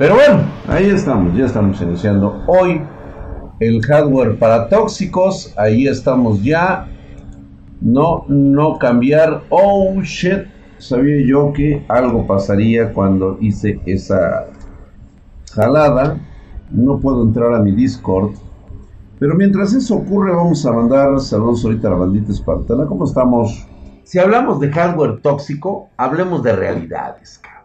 Pero bueno, ahí estamos, ya estamos iniciando hoy el hardware para tóxicos, ahí estamos ya. No, no cambiar. Oh shit, sabía yo que algo pasaría cuando hice esa jalada. No puedo entrar a mi Discord. Pero mientras eso ocurre, vamos a mandar saludos ahorita a la bandita espartana. ¿Cómo estamos? Si hablamos de hardware tóxico, hablemos de realidades, cabrón.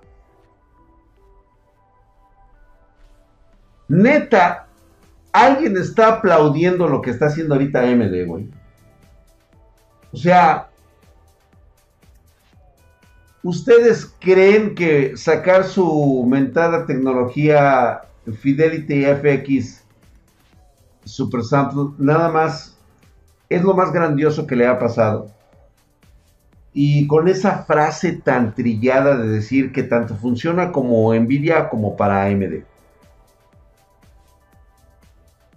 Neta, alguien está aplaudiendo lo que está haciendo ahorita AMD, güey. O sea, ¿ustedes creen que sacar su mentada tecnología Fidelity FX Super Sample nada más es lo más grandioso que le ha pasado? Y con esa frase tan trillada de decir que tanto funciona como Nvidia como para AMD.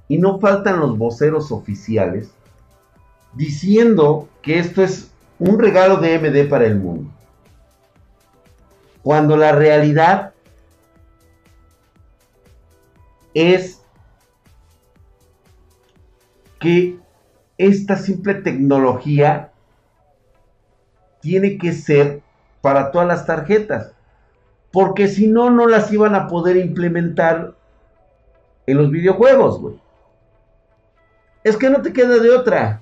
Y no faltan los voceros oficiales diciendo que esto es un regalo de AMD para el mundo. Cuando la realidad es que esta simple tecnología tiene que ser para todas las tarjetas. Porque si no, no las iban a poder implementar en los videojuegos, güey. Es que no te queda de otra.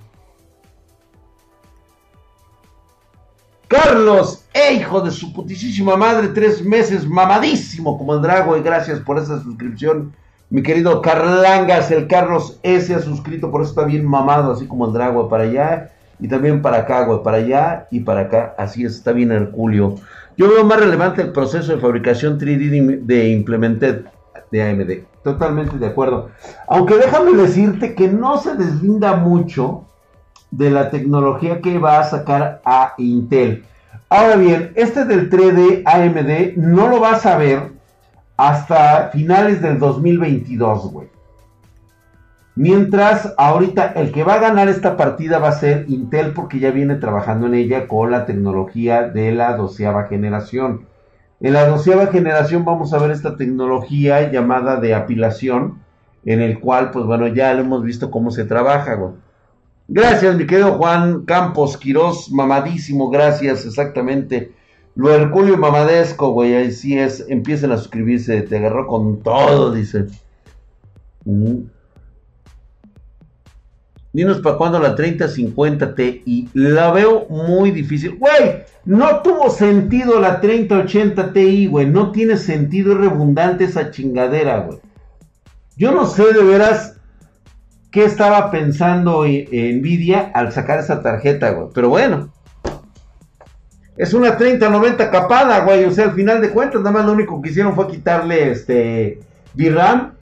Carlos, eh, hijo de su putísima madre, tres meses, mamadísimo como el Drago, y gracias por esa suscripción. Mi querido Carlangas, el Carlos S ha suscrito, por eso está bien mamado, así como el Drago para allá, y también para acá, güey, para allá y para acá, así es, está bien Herculio. Yo veo más relevante el proceso de fabricación 3D de Implemented de AMD. Totalmente de acuerdo. Aunque déjame decirte que no se deslinda mucho de la tecnología que va a sacar a Intel. Ahora bien, este del 3D AMD no lo vas a ver hasta finales del 2022, güey. Mientras ahorita el que va a ganar esta partida va a ser Intel porque ya viene trabajando en ella con la tecnología de la doceava generación. En la doceava generación vamos a ver esta tecnología llamada de apilación, en el cual, pues bueno, ya lo hemos visto cómo se trabaja, güey. Gracias, mi querido Juan Campos Quirós, mamadísimo, gracias, exactamente. Lo Herculio Mamadesco, güey, así es, empiecen a suscribirse, te agarró con todo, dice. Mm. Dinos para cuándo la 3050 Ti. La veo muy difícil. Güey, no tuvo sentido la 3080 Ti, güey. No tiene sentido, es redundante esa chingadera, güey. Yo no sé de veras qué estaba pensando Nvidia al sacar esa tarjeta, güey. Pero bueno. Es una 3090 capada, güey. O sea, al final de cuentas, nada más lo único que hicieron fue quitarle este VRAM.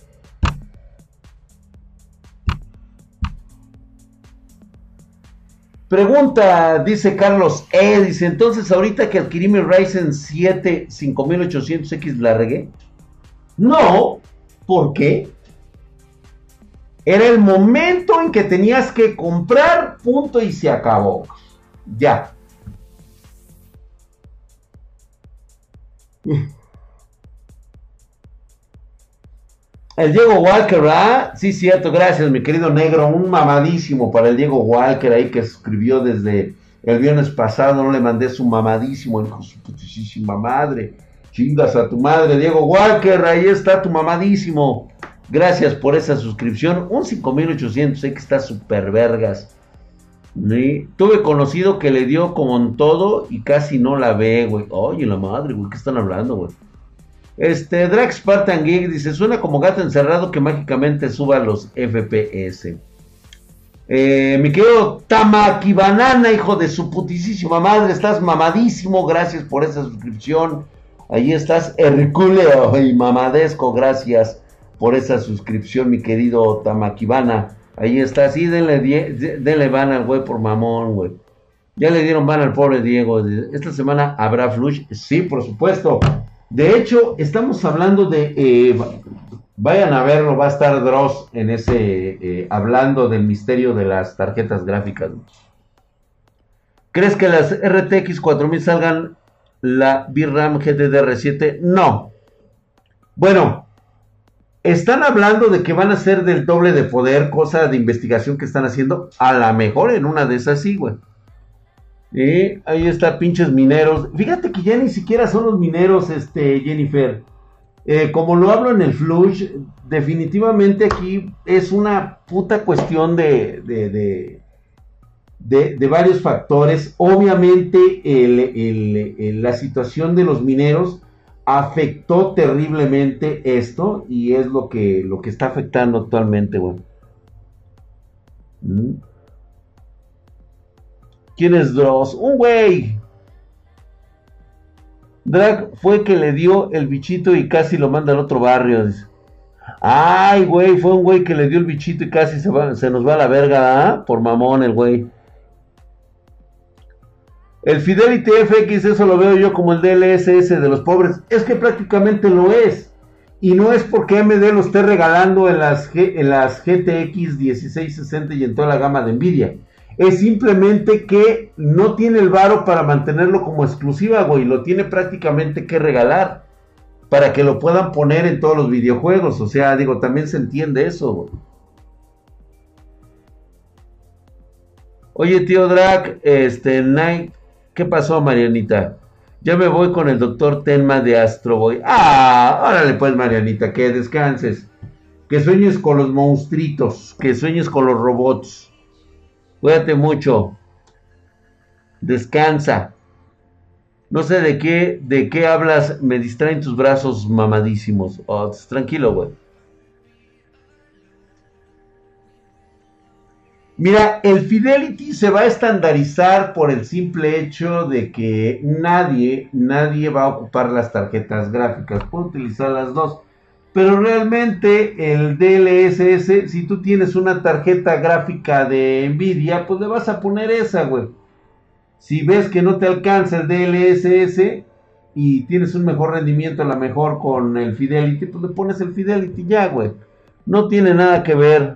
Pregunta, dice Carlos E, dice, entonces ahorita que adquirí mi Ryzen 7 5800X la regué. No, ¿por qué? Era el momento en que tenías que comprar, punto y se acabó. Ya. El Diego Walker, ¿ah? Sí, cierto, gracias, mi querido negro. Un mamadísimo para el Diego Walker ahí que escribió desde el viernes pasado. No le mandé su mamadísimo, hijo su putísima madre. Chingas a tu madre, Diego Walker, ahí está tu mamadísimo. Gracias por esa suscripción. Un 5800, sé que está súper vergas. Tuve conocido que le dio como en todo y casi no la ve, güey. Oye, la madre, güey, ¿qué están hablando, güey? Este, Drag Spartan Geek dice, suena como gato encerrado que mágicamente suba los FPS. Eh, mi querido Tamaki Banana, hijo de su putísima madre, estás mamadísimo, gracias por esa suscripción. Ahí estás, Herculeo y mamadesco, gracias por esa suscripción, mi querido Tamakibana. Ahí está, sí, denle, denle van al güey por mamón, güey. Ya le dieron van al pobre Diego. Esta semana habrá flush. Sí, por supuesto. De hecho, estamos hablando de. Eh, vayan a verlo, va a estar Dross en ese. Eh, hablando del misterio de las tarjetas gráficas. ¿Crees que las RTX 4000 salgan la VRAM GDDR7? No. Bueno, están hablando de que van a ser del doble de poder, cosa de investigación que están haciendo. A lo mejor en una de esas sí, güey. Ahí está, pinches mineros. Fíjate que ya ni siquiera son los mineros, este, Jennifer. Eh, como lo hablo en el Flush, definitivamente aquí es una puta cuestión de, de, de, varios factores. Obviamente la situación de los mineros afectó terriblemente esto y es lo que, lo que está afectando actualmente, güey. ¿Mm? ¿Quién es Dross? Un güey. Drag fue que le dio el bichito y casi lo manda al otro barrio. Ay, güey, fue un güey que le dio el bichito y casi se, nos va a la verga, ¿ah? Por mamón el güey. El Fidelity FX, eso lo veo yo como el DLSS de los pobres. Es que prácticamente lo es. Y no es porque AMD lo esté regalando en las, en las GTX 1660 y en toda la gama de Nvidia. Es simplemente que no tiene el varo para mantenerlo como exclusiva, güey. Lo tiene prácticamente que regalar. Para que lo puedan poner en todos los videojuegos. O sea, digo, también se entiende eso, Oye, tío Drag, este, Night, ¿qué pasó, Marianita? Ya me voy con el doctor Tenma de Astro Boy. Ah, órale pues, Marianita, que descanses. Que sueñes con los monstruitos, que sueñes con los robots. Cuídate mucho. Descansa. No sé de qué, de qué hablas. Me distraen tus brazos mamadísimos. Oh, tranquilo, güey. Mira, el Fidelity se va a estandarizar por el simple hecho de que nadie, nadie va a ocupar las tarjetas gráficas. Puede utilizar las dos. Pero realmente el DLSS, si tú tienes una tarjeta gráfica de Nvidia, pues le vas a poner esa, güey. Si ves que no te alcanza el DLSS y tienes un mejor rendimiento, a lo mejor con el Fidelity, pues le pones el Fidelity ya, güey. No tiene nada que ver.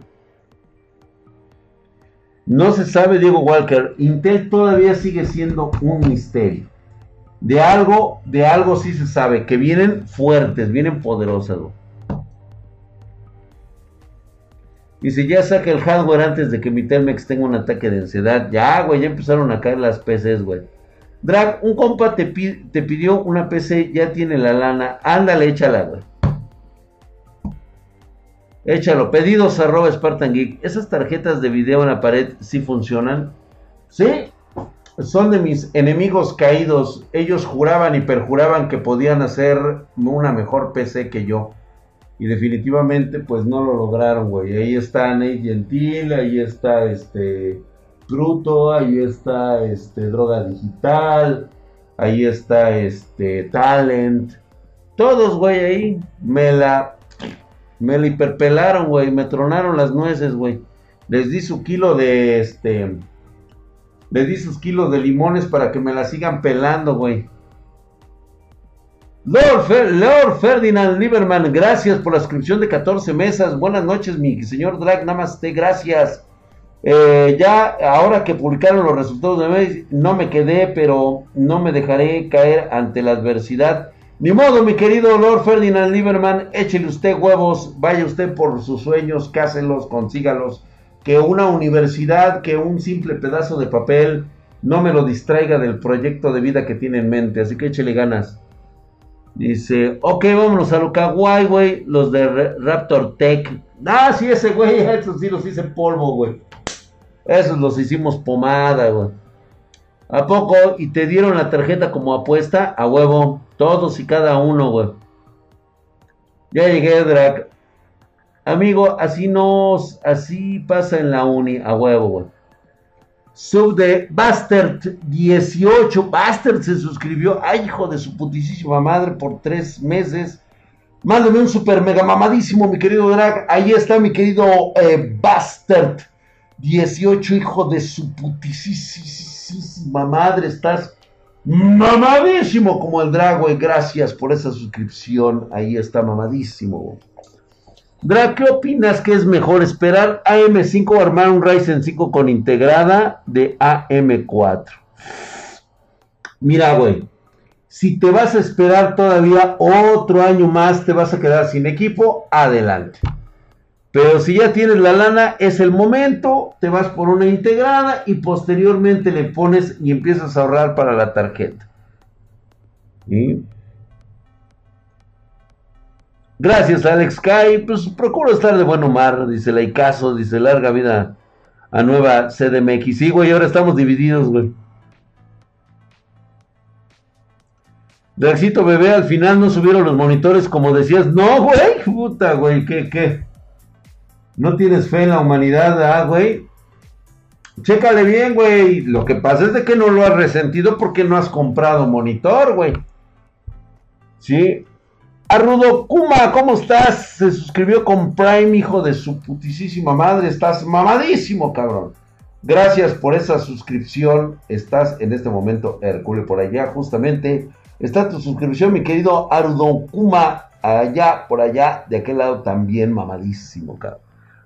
No se sabe, Diego Walker. Intel todavía sigue siendo un misterio. De algo, de algo sí se sabe, que vienen fuertes, vienen poderosas, güey. Dice, ya saca el hardware antes de que mi Telmex tenga un ataque de ansiedad. Ya, güey, ya empezaron a caer las PCs, güey. Drag, un compa te, te pidió una PC, ya tiene la lana. Ándale, échala, güey. Échalo. Pedidos arroba Spartan Geek. ¿Esas tarjetas de video en la pared sí funcionan? Sí. Son de mis enemigos caídos. Ellos juraban y perjuraban que podían hacer una mejor PC que yo. Y definitivamente, pues no lo lograron, güey. Ahí está Nate Gentil, ahí está este Bruto, ahí está este Droga Digital, ahí está este Talent. Todos, güey, ahí me la me la hiperpelaron, güey, me tronaron las nueces, güey. Les di su kilo de este les di sus kilos de limones para que me la sigan pelando, güey. Lord, Ferdinand Lieberman, gracias por la suscripción de 14 mesas. Buenas noches, mi señor Drag, namaste, gracias. Eh, ya, ahora que publicaron los resultados de mes, no me quedé, pero no me dejaré caer ante la adversidad. Ni modo, mi querido Lord Ferdinand Lieberman, échele usted huevos, vaya usted por sus sueños, cáselos, consígalos. Que una universidad, que un simple pedazo de papel no me lo distraiga del proyecto de vida que tiene en mente. Así que échele ganas. Dice, ok, vámonos a lo kawaii, güey. Los de Raptor Tech. Ah, sí, ese güey, esos sí los hice polvo, güey. Esos los hicimos pomada, güey. ¿A poco? ¿Y te dieron la tarjeta como apuesta? A huevo. Todos y cada uno, güey. Ya llegué, Drac. Amigo, así nos, así pasa en la uni, a huevo, güey. Sub de Bastard 18. Bastard se suscribió. Ay, hijo de su putísima madre por tres meses. Mándame un super mega mamadísimo, mi querido Drag. Ahí está, mi querido eh, Bastard 18, hijo de su putísima madre. Estás mamadísimo como el Drag, güey. Gracias por esa suscripción. Ahí está, mamadísimo, Drag, ¿qué opinas que es mejor esperar AM5 o armar un Ryzen 5 con integrada de AM4? Mira, güey. Si te vas a esperar todavía otro año más, te vas a quedar sin equipo, adelante. Pero si ya tienes la lana, es el momento, te vas por una integrada y posteriormente le pones y empiezas a ahorrar para la tarjeta. Gracias, Alex Kai. Pues procuro estar de buen humor, dice Laicaso, dice larga vida a nueva CDMX. Sí, güey, ahora estamos divididos, güey. Draxito bebé, al final no subieron los monitores como decías. No, güey, puta, güey, ¿qué, qué? No tienes fe en la humanidad, ah, güey. Chécale bien, güey. Lo que pasa es de que no lo has resentido porque no has comprado monitor, güey. Sí. Arrudo Kuma, ¿cómo estás? Se suscribió con Prime, hijo de su putisísima madre. Estás mamadísimo, cabrón. Gracias por esa suscripción. Estás en este momento, Hercule, por allá, justamente. Está tu suscripción, mi querido Arrudo Kuma. Allá, por allá, de aquel lado también, mamadísimo, cabrón.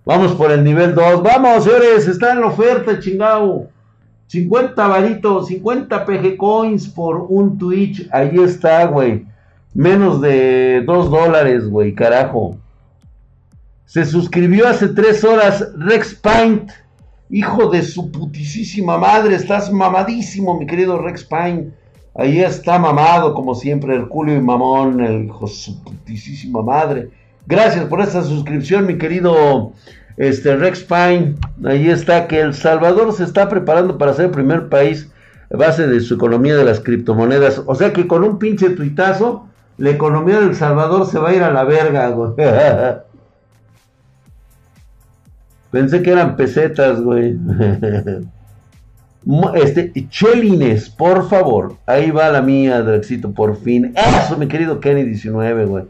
Vamos por el nivel 2. Vamos, señores, está en la oferta, chingado. 50 varitos, 50 PG coins por un Twitch. Ahí está, güey. Menos de 2 dólares, güey, carajo. Se suscribió hace 3 horas Rex Paint. Hijo de su putisísima madre. Estás mamadísimo, mi querido Rex Paint. Ahí está mamado, como siempre, Herculio y Mamón, el hijo de su putisísima madre. Gracias por esta suscripción, mi querido este, Rex Pine. Ahí está que El Salvador se está preparando para ser el primer país base de su economía de las criptomonedas. O sea que con un pinche tuitazo la economía del Salvador se va a ir a la verga, güey. Pensé que eran pesetas, güey. Este, Chelines, por favor. Ahí va la mía, Draxito, por fin. Eso, mi querido Kenny 19, güey.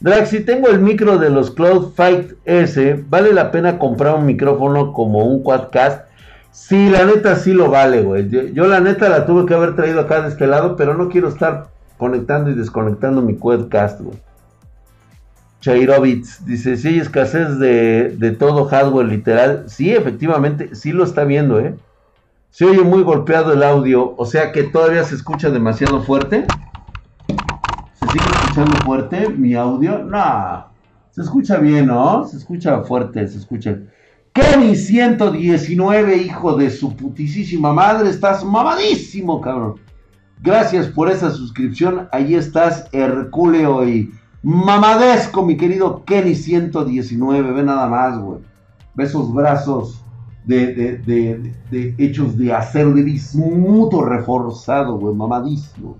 Drax, si tengo el micro de los Cloud Fight S, ¿vale la pena comprar un micrófono como un Quadcast? Sí, la neta sí lo vale, güey. Yo, la neta la tuve que haber traído acá de este lado, pero no quiero estar conectando y desconectando mi Quadcast, güey. Chairovitz dice, si hay escasez de, de, todo hardware literal. Sí, efectivamente, sí lo está viendo, ¿eh? Se oye muy golpeado el audio, o sea que todavía se escucha demasiado fuerte. ¿Se sigue escuchando fuerte mi audio? No, se escucha bien, ¿no? Se escucha fuerte, se escucha. Kenny 119, hijo de su putisísima madre, estás mamadísimo, cabrón. Gracias por esa suscripción. Ahí estás, Herculeo y mamadesco, mi querido Kenny 119. Ve nada más, güey. Ve esos brazos de, hechos de acero de bismuto reforzado, güey. Mamadísimo.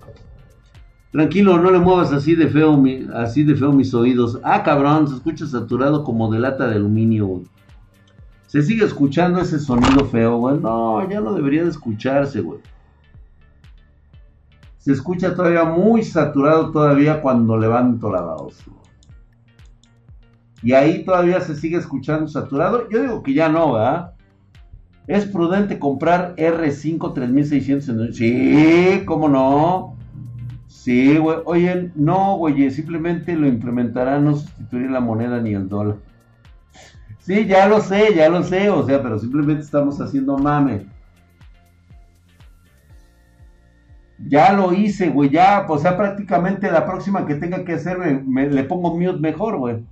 Tranquilo, no le muevas así de feo, así de feo mis oídos. Ah, cabrón, se escucha saturado como de lata de aluminio, güey. Se sigue escuchando ese sonido feo, güey. No, ya no debería de escucharse, güey se escucha todavía muy saturado todavía cuando levanto la voz. Y ahí todavía se sigue escuchando saturado. Yo digo que ya no, ¿verdad? Es prudente comprar R5 3600. Sí, ¿cómo no? Sí, güey. Oye, no, güey, simplemente lo implementará, no sustituir la moneda ni el dólar. Sí, ya lo sé, ya lo sé, o sea, pero simplemente estamos haciendo mame. Ya lo hice, güey, ya, pues sea, prácticamente la próxima que tenga que hacer, me, le pongo mute mejor, güey.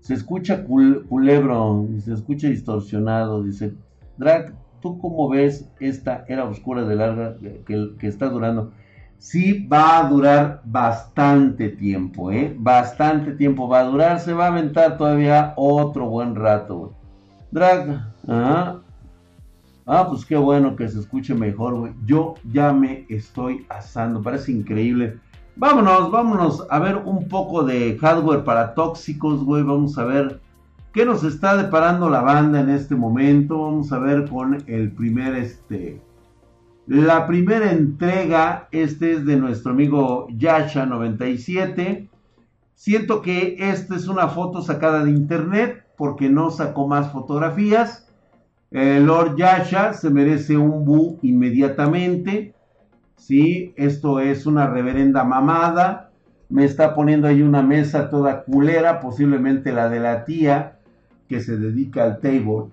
Se escucha culebro, se escucha distorsionado, dice, Drag, ¿tú cómo ves esta era oscura de larga que, que está durando? Sí va a durar bastante tiempo, ¿eh? Bastante tiempo va a durar, se va a aventar todavía otro buen rato, güey. Drag, ajá. Ah, pues qué bueno que se escuche mejor, güey. Yo ya me estoy asando, parece increíble. Vámonos, vámonos a ver un poco de hardware para tóxicos, güey. Vamos a ver qué nos está deparando la banda en este momento. Vamos a ver con el primer, este... La primera entrega, este es de nuestro amigo Yasha97. Siento que esta es una foto sacada de internet porque no sacó más fotografías. Lord Yasha se merece un bu inmediatamente. ¿sí? Esto es una reverenda mamada. Me está poniendo ahí una mesa toda culera, posiblemente la de la tía que se dedica al table.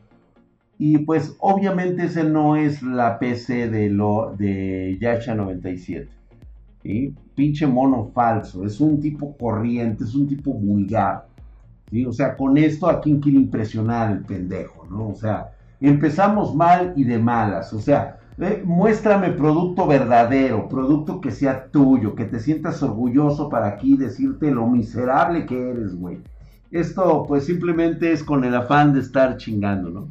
Y pues obviamente ese no es la PC de, lo, de Yasha 97. ¿sí? Pinche mono falso, es un tipo corriente, es un tipo vulgar. ¿sí? O sea, con esto a quién quiere impresionar el pendejo, ¿no? O sea, empezamos mal y de malas. O sea, muéstrame producto verdadero, producto que sea tuyo, que te sientas orgulloso para aquí decirte lo miserable que eres, güey. Esto pues simplemente es con el afán de estar chingando, ¿no?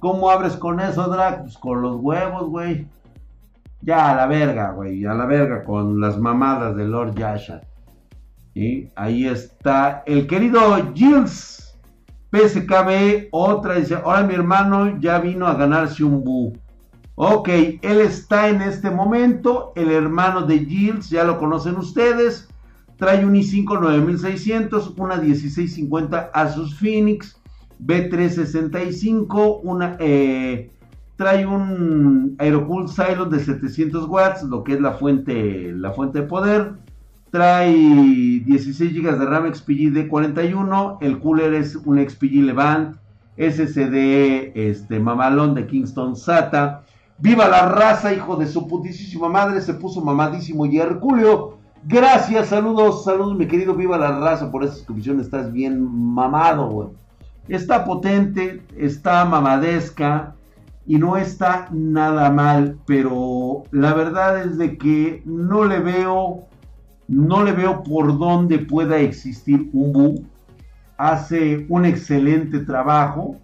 ¿Cómo abres con eso, Drag? Pues con los huevos, güey. Ya a la verga, güey, a la verga con las mamadas de Lord Yasha. Y ahí está el querido Gilles PSKB, otra dice, ahora mi hermano ya vino a ganarse un bu. Ok, él está en este momento, el hermano de Gilles, ya lo conocen ustedes, trae un i5 9600, una 1650 Asus Phoenix, B365, una, eh, trae un Aerocool Silo de 700 watts, lo que es la fuente, la fuente de poder, trae 16 GB de RAM XPG D41, el cooler es un XPG Levant, SSD este, mamalón de Kingston SATA, Viva la raza, hijo de su putísima madre. Se puso mamadísimo y Herculeo. Gracias, saludos, saludos, mi querido. Viva la raza por esta suscripción. Estás bien mamado, güey. Está potente, está mamadesca y no está nada mal. Pero la verdad es de que no le veo, no le veo por dónde pueda existir un bu. Hace un excelente trabajo.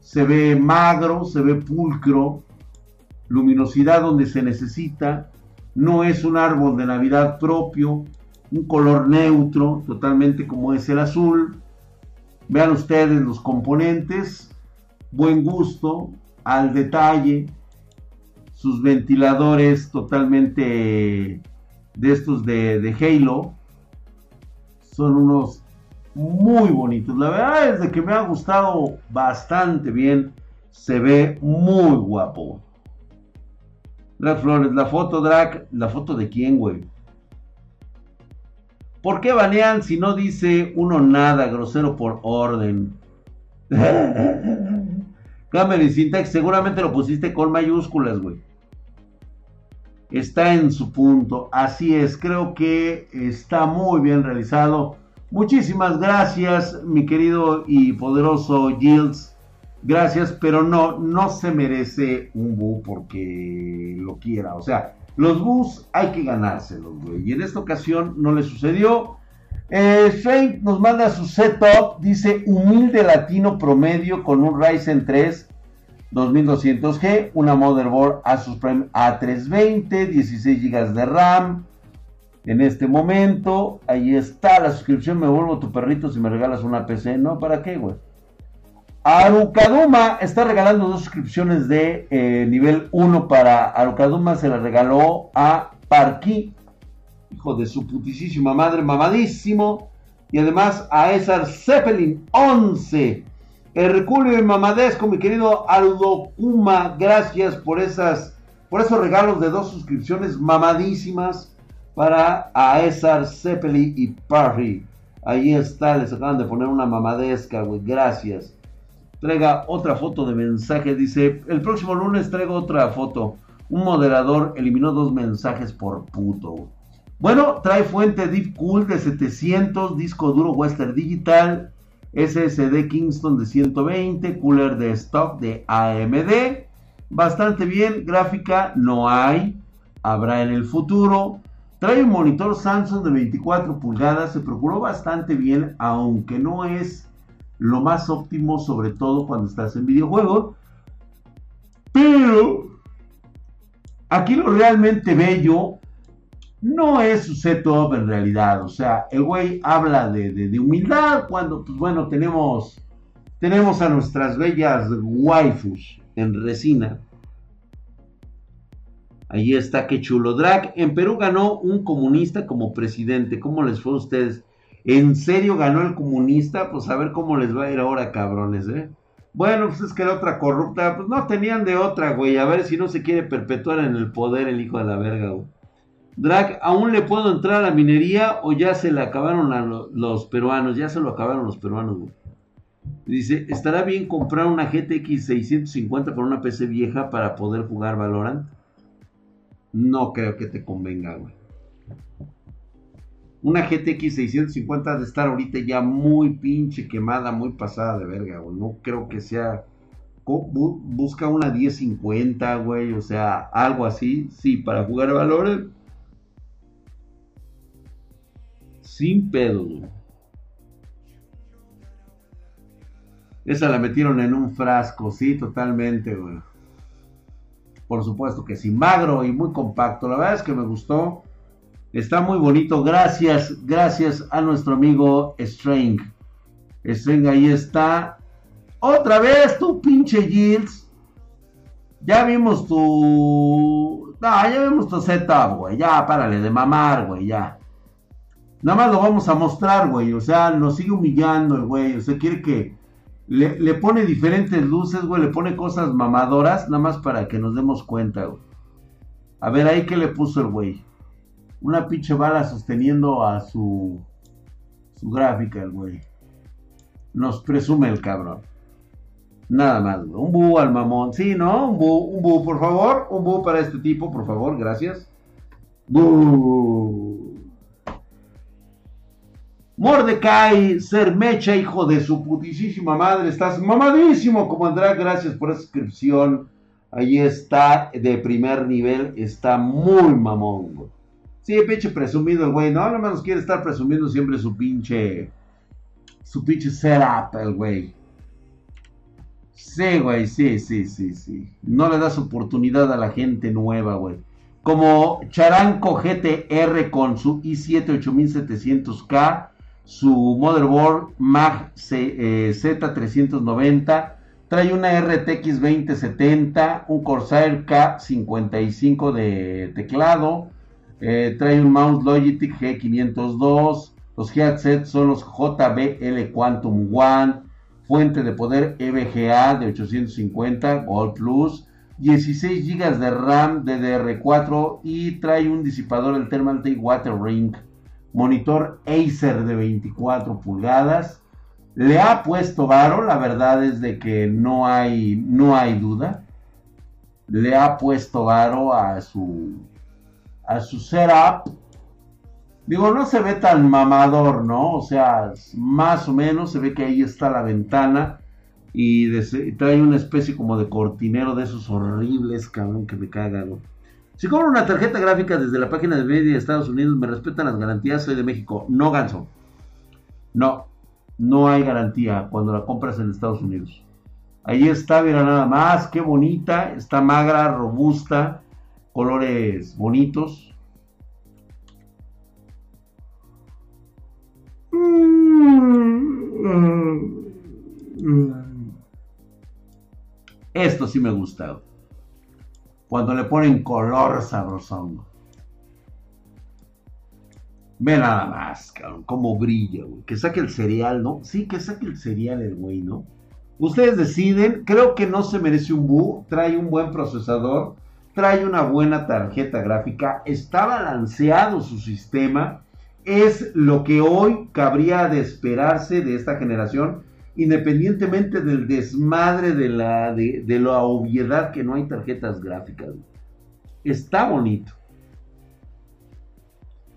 Se ve magro, se ve pulcro luminosidad donde se necesita, no es un árbol de Navidad propio, un color neutro, totalmente como es el azul. Vean ustedes los componentes, buen gusto, al detalle, sus ventiladores totalmente de estos de, de Halo, son unos muy bonitos. La verdad es de que me ha gustado bastante bien, se ve muy guapo. Drag Flores, la foto, Drag, ¿la foto de quién, güey? ¿Por qué banean si no dice uno nada, grosero por orden? Cameron seguramente lo pusiste con mayúsculas, güey. Está en su punto. Así es, creo que está muy bien realizado. Muchísimas gracias, mi querido y poderoso Gilles. Gracias, pero no, no se merece un bu porque lo quiera. O sea, los bus hay que ganárselos, güey. Y en esta ocasión no le sucedió. Eh, nos manda su setup. Dice humilde latino promedio con un Ryzen 3 2200G, una motherboard Asus Prime A320, 16 GB de RAM. En este momento, ahí está la suscripción. Me vuelvo tu perrito si me regalas una PC. No, ¿para qué, güey? Arukaduma está regalando dos suscripciones de eh, nivel 1 para Arukaduma. Se la regaló a Parky, hijo de su putísima madre, mamadísimo. Y además a Esar Zeppelin 11. Herculio mamadesco, mi querido Arukaduma. Gracias por, esas, por esos regalos de dos suscripciones mamadísimas para Aesar Zeppelin y Parry. Ahí está, les acaban de poner una mamadesca, güey. Gracias traiga otra foto de mensaje. Dice, el próximo lunes traigo otra foto. Un moderador eliminó dos mensajes por puto. Bueno, trae fuente Deep Cool de 700, disco duro Western Digital, SSD Kingston de 120, cooler de stock de AMD. Bastante bien, gráfica no hay, habrá en el futuro. Trae un monitor Samsung de 24 pulgadas, se procuró bastante bien, aunque no es lo más óptimo, sobre todo cuando estás en videojuegos. Pero aquí lo realmente bello no es su setup en realidad. O sea, el güey habla de, humildad cuando, pues bueno, tenemos, tenemos a nuestras bellas waifus en resina. Ahí está, qué chulo. Drag, en Perú ganó un comunista como presidente. ¿Cómo les fue a ustedes? ¿En serio ganó el comunista? Pues a ver cómo les va a ir ahora, cabrones, ¿eh? Bueno, pues es que la otra corrupta, pues no tenían de otra, güey. A ver si no se quiere perpetuar en el poder el hijo de la verga, güey. Drag, ¿aún le puedo entrar a la minería o ya se le acabaron a los peruanos? Ya se lo acabaron los peruanos, güey. Dice, ¿estará bien comprar una GTX 650 con una PC vieja para poder jugar Valorant? No creo que te convenga, güey. Una GTX 650 de estar ahorita ya muy pinche quemada, muy pasada de verga, güey. No creo que sea... Busca una 1050, güey. O sea, algo así. Sí, para jugar Valorant. Sin pedo, güey. Esa la metieron en un frasco, sí, totalmente, güey. Por supuesto que sí, magro y muy compacto. La verdad es que me gustó. Está muy bonito. Gracias, gracias a nuestro amigo String. String ahí está. Otra vez tu pinche Gilles. Ya vimos tu... No, ya vimos tu setup, güey. Ya, párale de mamar, güey, ya. Nada más lo vamos a mostrar, güey. O sea, nos sigue humillando el güey. O sea, quiere que le, pone diferentes luces, güey, le pone cosas mamadoras, nada más para que nos demos cuenta, güey. A ver, ahí que le puso el güey. Una pinche bala sosteniendo a su, su gráfica, el güey. Nos presume el cabrón. Nada más, güey. Un bu al mamón. Sí, ¿no? Un bu, un bu, por favor. Un bu para este tipo, por favor, gracias. Bu. Mordecai, ser mecha, hijo de su putísima madre, estás mamadísimo como Andrade, gracias por esa inscripción. Ahí está, de primer nivel, está muy mamón, güey. Sí, pinche presumido el güey, no, no nos quiere estar presumiendo siempre su pinche, su pinche setup, el güey. Sí, güey, sí, sí, sí, sí. No le das oportunidad a la gente nueva, güey. Como Charanco GTR con su i7 8700K su motherboard Mag Z390, eh, trae una RTX 2070, un Corsair K55 de teclado, eh, trae un mouse Logitech G502, los headsets son los JBL Quantum One, fuente de poder EVGA de 850 Gold Plus, 16 GB de RAM DDR4 y trae un disipador el Thermaltake Water Ring monitor Acer de 24 pulgadas. Le ha puesto varo, la verdad es de que no hay, no hay duda. Le ha puesto varo a su, a su setup. Digo, no se ve tan mamador, ¿no? O sea, más o menos se ve que ahí está la ventana y trae una especie como de cortinero de esos horribles, cabrón, que me cagan, si compro una tarjeta gráfica desde la página de media de Estados Unidos, me respetan las garantías, soy de México. No, ganso. No, no hay garantía cuando la compras en Estados Unidos. Ahí está, mira nada más, qué bonita, está magra, robusta, colores bonitos. Esto sí me gusta. Cuando le ponen color sabrosón. Ve nada más, cabrón, cómo brilla, güey. Que saque el cereal, ¿no? Sí, que saque el cereal el güey, ¿no? Ustedes deciden, creo que no se merece un bu, trae un buen procesador, trae una buena tarjeta gráfica, está balanceado su sistema, es lo que hoy cabría de esperarse de esta generación independientemente del desmadre de la, de, la obviedad que no hay tarjetas gráficas. Está bonito.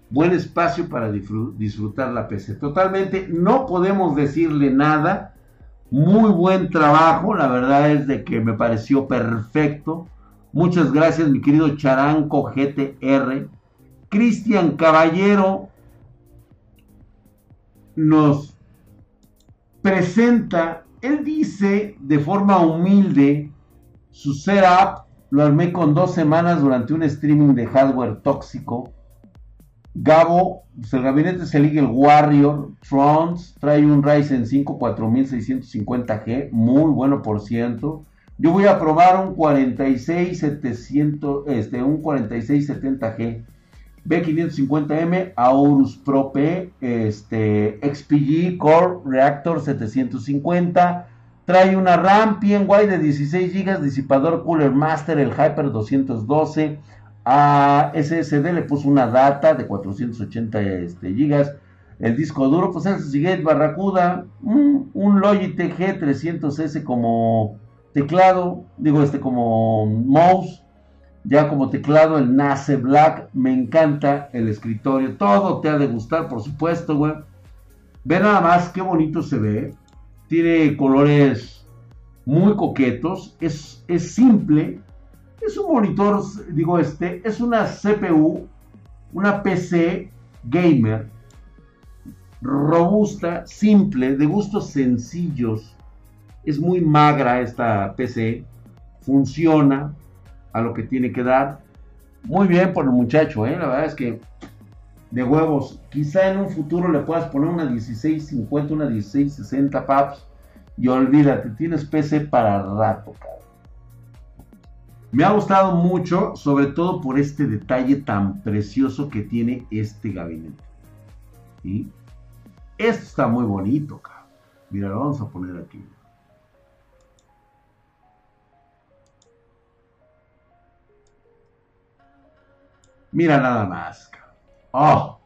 Buen espacio para disfrutar la PC. Totalmente, no podemos decirle nada. Muy buen trabajo, la verdad es de que me pareció perfecto. Muchas gracias, mi querido Charanco GTR. Cristian Caballero nos presenta, él dice de forma humilde, su setup lo armé con dos semanas durante un streaming de hardware tóxico. Gabo, pues el gabinete se el Warrior, Trons, trae un Ryzen 5 4650G, muy bueno por ciento. Yo voy a probar un 4670, este, un 4670G B550M, Aorus Pro P, este, XPG Core Reactor 750. Trae una RAM PNY de 16 GB, disipador Cooler Master, el Hyper 212. A SSD le puso una data de 480 este, GB. El disco duro, pues es Seagate Barracuda, un Logitech G300S como teclado, digo este como mouse, ya como teclado el Nace Black, me encanta el escritorio, todo te ha de gustar, por supuesto. Ve nada más qué bonito se ve, tiene colores muy coquetos, es, es simple, es un monitor, digo este, es una CPU, una PC gamer robusta, simple, de gustos sencillos. Es muy magra esta PC. Funciona a lo que tiene que dar. Muy bien por el muchacho, ¿eh? la verdad es que de huevos. Quizá en un futuro le puedas poner una 1650, una 1660 paps. Y olvídate, tienes PC para rato, Me ha gustado mucho, sobre todo por este detalle tan precioso que tiene este gabinete. ¿Sí? Esto está muy bonito, cabrón. Mira, lo vamos a poner aquí. Mira nada más, cabrón. Oh.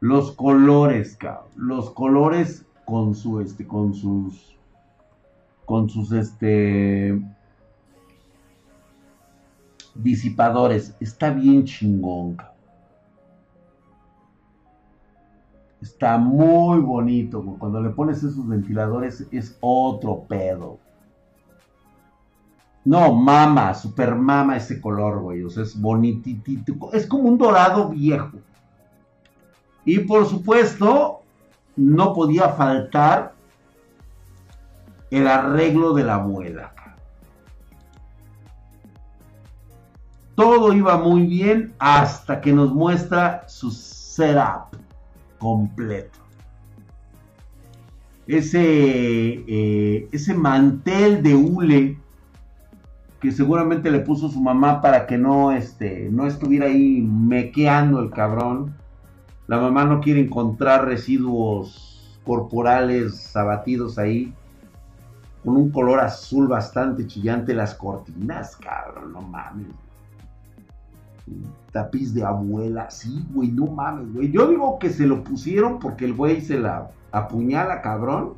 Los colores, cabrón. Los colores con su este con sus con sus este disipadores. Está bien chingón, cabrón. Está muy bonito. Cuando le pones esos ventiladores es otro pedo. No, mama, super mama ese color, güey. O sea, es bonitito. Es como un dorado viejo. Y por supuesto, no podía faltar el arreglo de la abuela. Todo iba muy bien hasta que nos muestra su setup completo. Ese, eh, ese mantel de hule que seguramente le puso su mamá para que no, este, no estuviera ahí mequeando el cabrón. La mamá no quiere encontrar residuos corporales abatidos ahí. Con un color azul bastante chillante las cortinas, cabrón, no mames tapiz de abuela. Sí, güey, no mames, güey. Yo digo que se lo pusieron porque el güey se la apuñala, cabrón.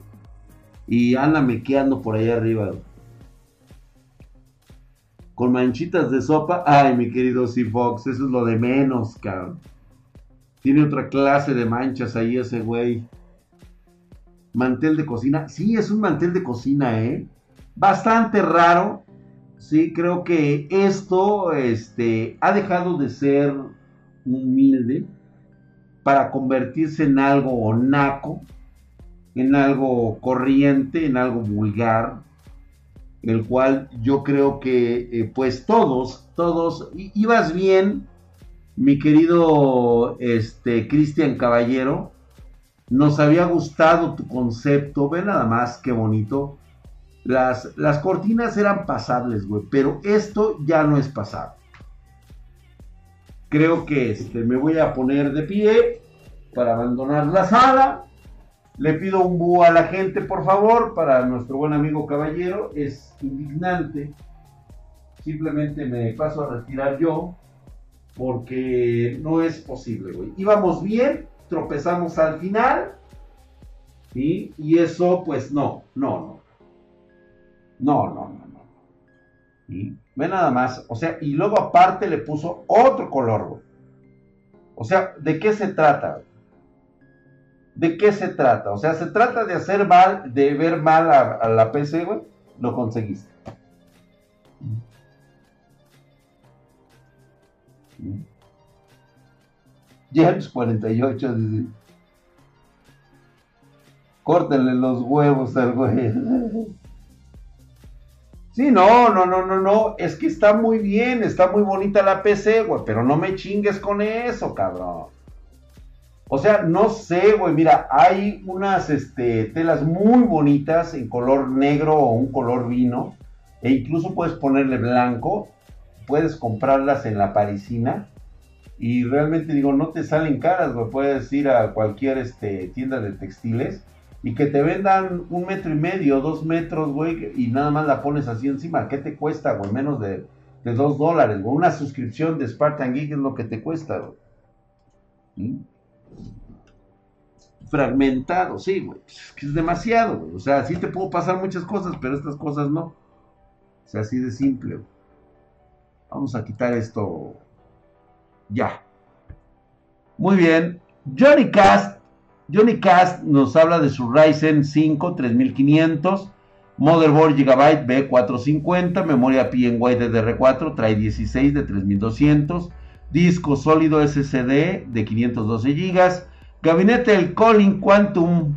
Y anda mequeando por ahí arriba. Con manchitas de sopa. Ay, mi querido C. Fox, eso es lo de menos, cabrón. Tiene otra clase de manchas ahí ese güey. Mantel de cocina. Sí, es un mantel de cocina, ¿eh? Bastante raro. Sí, creo que esto este, ha dejado de ser humilde para convertirse en algo naco, en algo corriente, en algo vulgar, el cual yo creo que eh, pues todos, todos, ibas bien, mi querido este, Cristian Caballero, nos había gustado tu concepto, ve nada más qué bonito, las, cortinas eran pasables, güey, pero esto ya no es pasable. Creo que este, me voy a poner de pie para abandonar la sala. Le pido un búho a la gente, por favor, para nuestro buen amigo caballero. Es indignante. Simplemente me paso a retirar yo porque no es posible, güey. Íbamos bien, tropezamos al final. Y eso, pues no, no, no. No, no, no, no. ¿Y? Ve nada más. O sea, y luego aparte le puso otro color, güey. O sea, ¿de qué se trata? ¿De qué se trata? O sea, se trata de hacer mal, de ver mal a, la PC, güey. Lo conseguiste. James 48 dice. Córtenle los huevos al güey. Sí, no, no, no, no, no. Es que está muy bien, está muy bonita la PC, güey. Pero no me chingues con eso, cabrón. O sea, no sé, güey. Mira, hay unas este, telas muy bonitas en color negro o un color vino. E incluso puedes ponerle blanco. Puedes comprarlas en la parisina. Y realmente digo, no te salen caras, güey. Puedes ir a cualquier este, tienda de textiles y que te vendan un metro y medio, dos metros, güey, y nada más la pones así encima. ¿Qué te cuesta, güey? Menos de, dos dólares, güey. Una suscripción de Spartan Geek es lo que te cuesta, güey. ¿Mm? Fragmentado, sí. Es demasiado. O sea, sí te puedo pasar muchas cosas, pero estas cosas no. O sea, así de simple. Vamos a quitar esto ya. Muy bien. Johnny Cast. Johnny Cast nos habla de su Ryzen 5 3500. Motherboard Gigabyte B450. Memoria PNY DDR4. Trae 16 de 3200. Disco sólido SSD de 512 GB. Gabinete el Colin Quantum.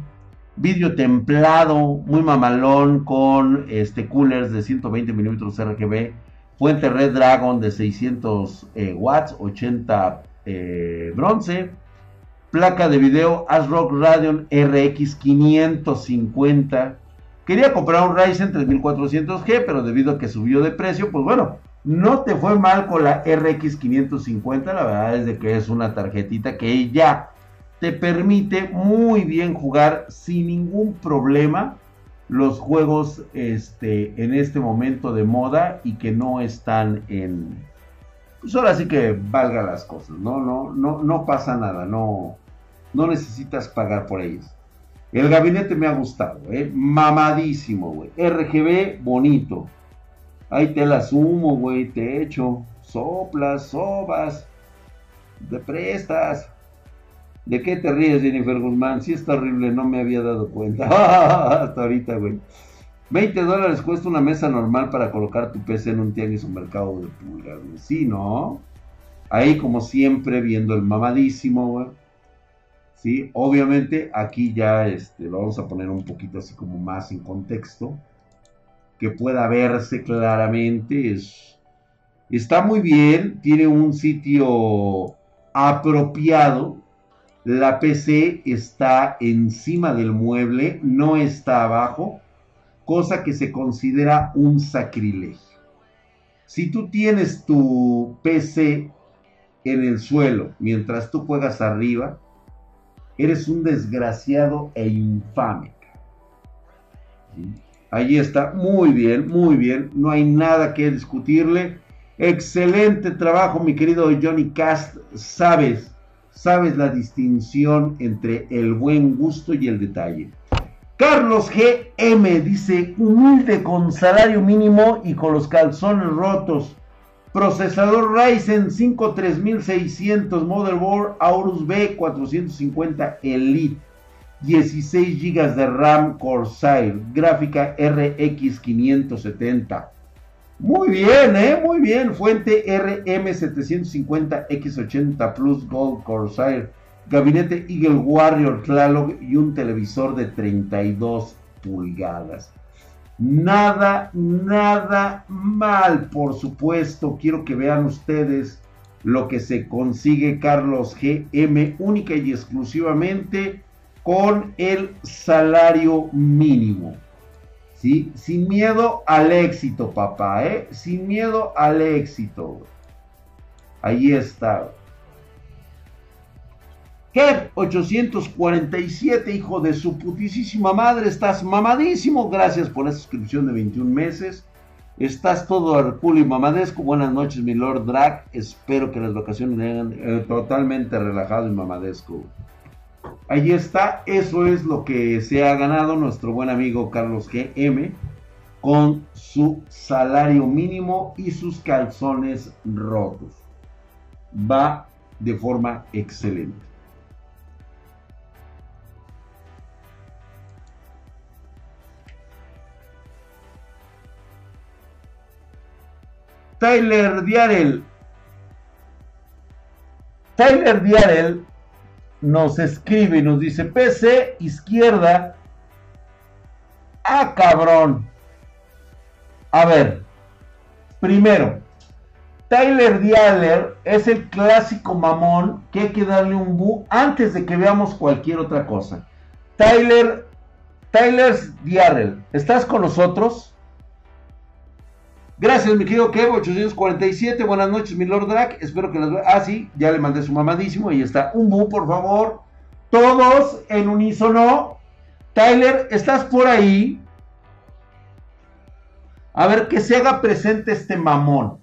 Vídeo templado, muy mamalón, con este coolers de 120 mm RGB. Fuente Red Dragon de 600 eh, watts, 80 eh, bronce. Placa de video ASRock Radeon RX 550. Quería comprar un Ryzen 3400G, pero debido a que subió de precio, pues bueno, no te fue mal con la RX 550. La verdad es de que es una tarjetita que ya te permite muy bien jugar sin ningún problema los juegos este, en este momento de moda y que no están en... Pues ahora sí que valga las cosas, ¿no? No, no, no pasa nada, no, no necesitas pagar por ellos. El gabinete me ha gustado, ¿eh? Mamadísimo, güey. RGB bonito. Ahí te la sumo, güey, te echo. Soplas, sobas, de prestas. ¿De qué te ríes, Jennifer Guzmán? Sí está horrible, no me había dado cuenta. Hasta ahorita, güey. 20 dólares cuesta una mesa normal para colocar tu PC en un tianguis o mercado de pulgas, güey. Sí, ¿no? Ahí, como siempre, viendo el mamadísimo, güey. Sí, obviamente aquí ya este, lo vamos a poner un poquito así como más en contexto. Que pueda verse claramente. Es, está muy bien, tiene un sitio apropiado la PC está encima del mueble, no está abajo, cosa que se considera un sacrilegio. Si tú tienes tu PC en el suelo mientras tú juegas arriba, eres un desgraciado e infame. Ahí está, muy bien, muy bien, no hay nada que discutirle. Excelente trabajo, mi querido Johnny Cast, sabes sabes la distinción entre el buen gusto y el detalle. Carlos GM dice, humilde con salario mínimo y con los calzones rotos. Procesador Ryzen 5 3600, motherboard Aorus B450 Elite, 16 GB de RAM Corsair, gráfica RX 570. Muy bien, ¿eh? Muy bien. Fuente RM750X80 Plus Gold Corsair. Gabinete Eagle Warrior Tlaloc y un televisor de 32 pulgadas. Nada, nada mal, por supuesto. Quiero que vean ustedes lo que se consigue Carlos GM única y exclusivamente con el salario mínimo. ¿sí? Sin miedo al éxito, papá, ¿eh? Sin miedo al éxito. Ahí está. Kev 847, hijo de su putísima madre, estás mamadísimo. Gracias por la suscripción de 21 meses. Estás todo arculo y mamadesco. Buenas noches, mi Lord Drag. Espero que las vacaciones hayan eh, totalmente relajado y mamadesco. Ahí está, eso es lo que se ha ganado nuestro buen amigo Carlos GM con su salario mínimo y sus calzones rotos. Va de forma excelente. Tyler Diarel. Tyler Diarel nos escribe y nos dice PC izquierda. Ah, cabrón. A ver, primero, Tyler Dialer es el clásico mamón que hay que darle un bu antes de que veamos cualquier otra cosa. Tyler, Tyler Dialer, ¿estás con nosotros? Gracias, mi querido Kevo, 847. Buenas noches, mi Lord Drag. Espero que las vea. Ah, sí, ya le mandé su mamadísimo. Ahí está. Un bu, por favor. Todos en unísono. Tyler, ¿estás por ahí? A ver, que se haga presente este mamón.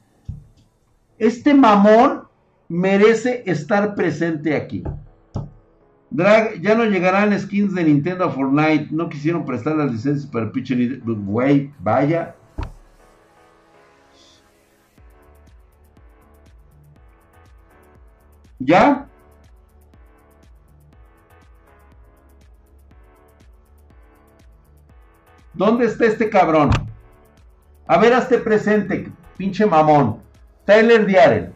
Este mamón merece estar presente aquí. Drag, ya no llegarán skins de Nintendo a Fortnite. No quisieron prestar las licencias para el pinche Güey, vaya. ¿Ya? ¿Dónde está este cabrón? A ver, hazte presente, pinche mamón. Tyler Diaren.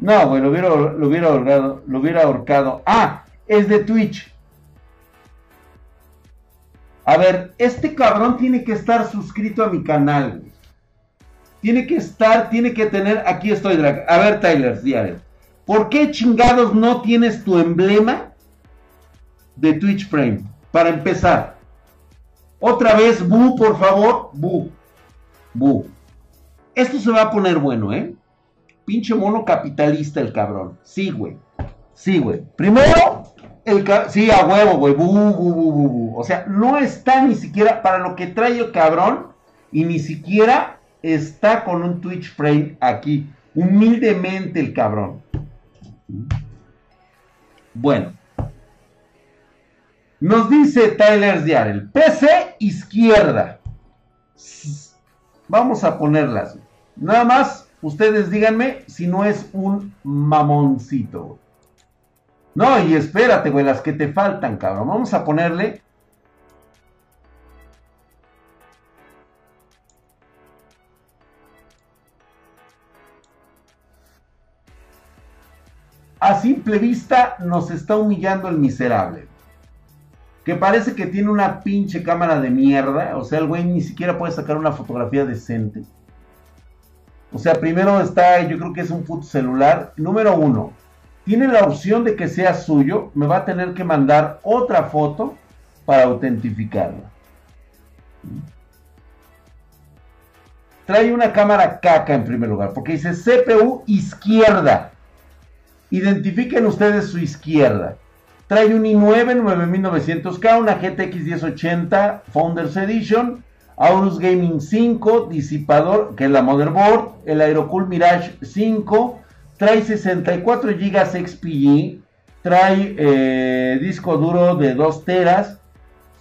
No, güey, lo hubiera, lo hubiera ahorcado, lo hubiera ahorcado. Ah, es de Twitch. A ver, este cabrón tiene que estar suscrito a mi canal, Tiene que estar, tiene que tener, aquí estoy, Drag. A ver, Tyler Diaren. ¿Por qué chingados no tienes tu emblema de Twitch Frame? Para empezar. Otra vez, Bu, por favor. Bu. Bu. Esto se va a poner bueno, ¿eh? Pinche mono capitalista el cabrón. Sí, güey. Sí, güey. Primero, el sí, a huevo, güey. Bu, bu, bu, bu, bu. O sea, no está ni siquiera para lo que trae el cabrón. Y ni siquiera está con un Twitch frame aquí. Humildemente el cabrón. Bueno. Nos dice Tyler Diarel, PC izquierda. Vamos a ponerlas. Nada más, ustedes díganme si no es un mamoncito. No, y espérate, güey, las que te faltan, cabrón. Vamos a ponerle a simple vista nos está humillando el miserable. Que parece que tiene una pinche cámara de mierda. O sea, el güey ni siquiera puede sacar una fotografía decente. O sea, primero está, yo creo que es un puto celular. Número uno, tiene la opción de que sea suyo. Me va a tener que mandar otra foto para autentificarla. Trae una cámara caca en primer lugar, porque dice CPU izquierda. Identifiquen ustedes su izquierda. Trae un i9 9900K, una GTX 1080 Founders Edition, Aorus Gaming 5, disipador, que es la motherboard, el Aerocool Mirage 5, trae 64 GB XPG, trae eh, disco duro de 2 teras,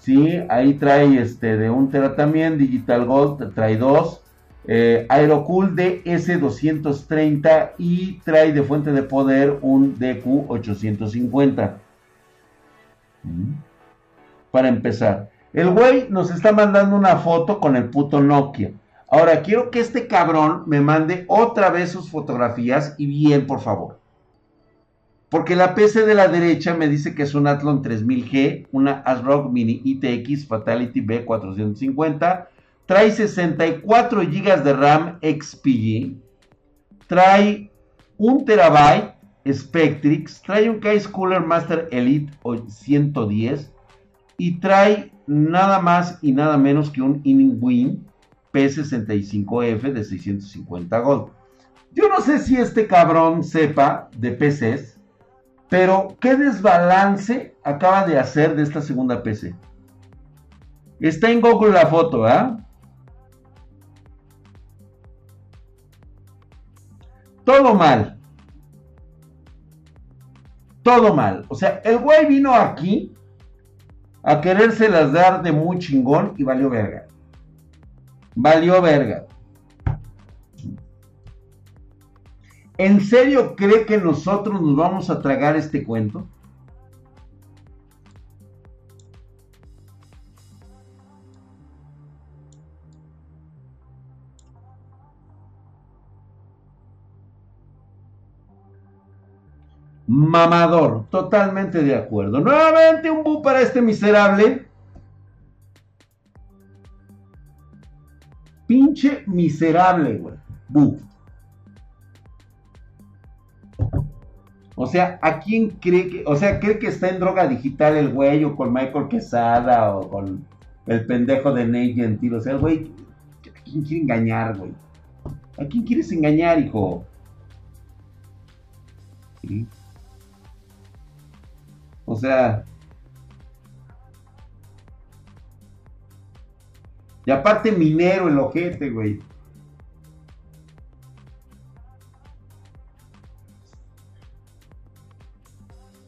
¿sí? ahí trae este de 1 tera también, Digital Gold trae 2, eh, Aerocool DS230 y trae de fuente de poder un DQ850. Para empezar, el güey nos está mandando una foto con el puto Nokia. Ahora quiero que este cabrón me mande otra vez sus fotografías y bien, por favor. Porque la PC de la derecha me dice que es un Athlon 3000G, una ASRock Mini ITX Fatality B450. Trae 64 GB de RAM XPG. Trae 1 TB Spectrix, trae un Case Cooler Master Elite 110 y trae nada más y nada menos que un Win P65F de 650 Gold. Yo no sé si este cabrón sepa de PCs, pero qué desbalance acaba de hacer de esta segunda PC. Está en Google la foto, ¿ah? Todo mal todo mal. O sea, el güey vino aquí a querérselas dar de muy chingón y valió verga. Valió verga. ¿En serio cree que nosotros nos vamos a tragar este cuento? Mamador, totalmente de acuerdo. Nuevamente un bu para este miserable. Pinche miserable, güey. Bu. O sea, ¿a quién cree que, o sea, cree que está en droga digital el güey o con Michael Quesada o con el pendejo de Nate Gentil? O sea, el güey, ¿a quién quiere engañar, güey? ¿A quién quieres engañar, hijo? O sea. Y aparte minero el ojete, güey.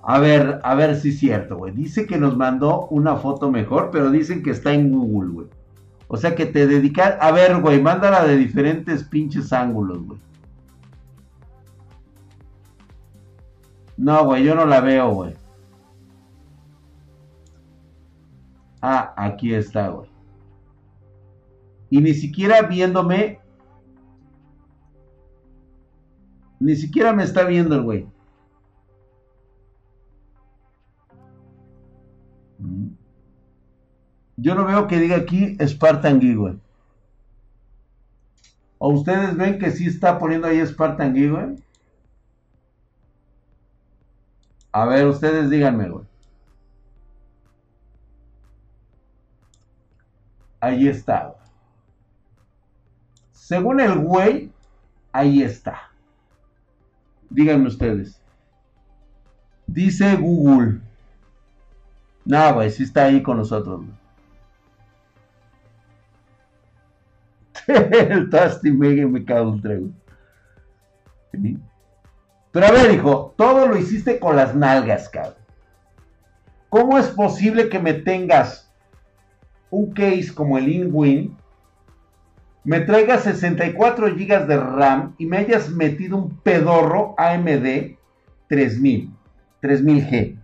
A ver, a ver si es cierto, güey. Dice que nos mandó una foto mejor, pero dicen que está en Google, güey. O sea que te dedicas. A ver, güey, mándala de diferentes pinches ángulos, güey. No, güey, yo no la veo, güey. Ah, aquí está, güey. Y ni siquiera viéndome. Ni siquiera me está viendo el güey. Yo no veo que diga aquí Spartan Geek, ¿O ustedes ven que sí está poniendo ahí Spartan Geek, A ver, ustedes díganme, güey. Ahí está. Según el güey, ahí está. Díganme ustedes. Dice Google. No, güey, sí está ahí con nosotros. el Tasty Mega me cago un trego. Pero a ver, hijo, todo lo hiciste con las nalgas, cabrón. ¿Cómo es posible que me tengas un case como el InWin, me traigas 64 GB de RAM y me hayas metido un pedorro AMD 3000, 3000G?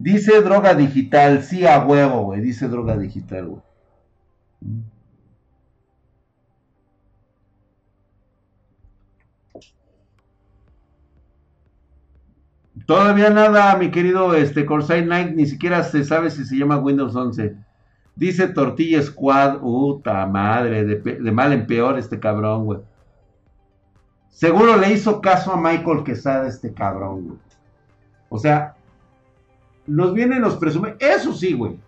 Dice droga digital, sí a huevo. Dice droga digital. Todavía nada, mi querido este, Corsair Knight, ni siquiera se sabe si se llama Windows 11. Dice Tortilla Squad, puta madre, de, mal en peor este cabrón, güey. Seguro le hizo caso a Michael Quesada este cabrón, güey. O sea, nos viene, nos presume, eso sí, güey.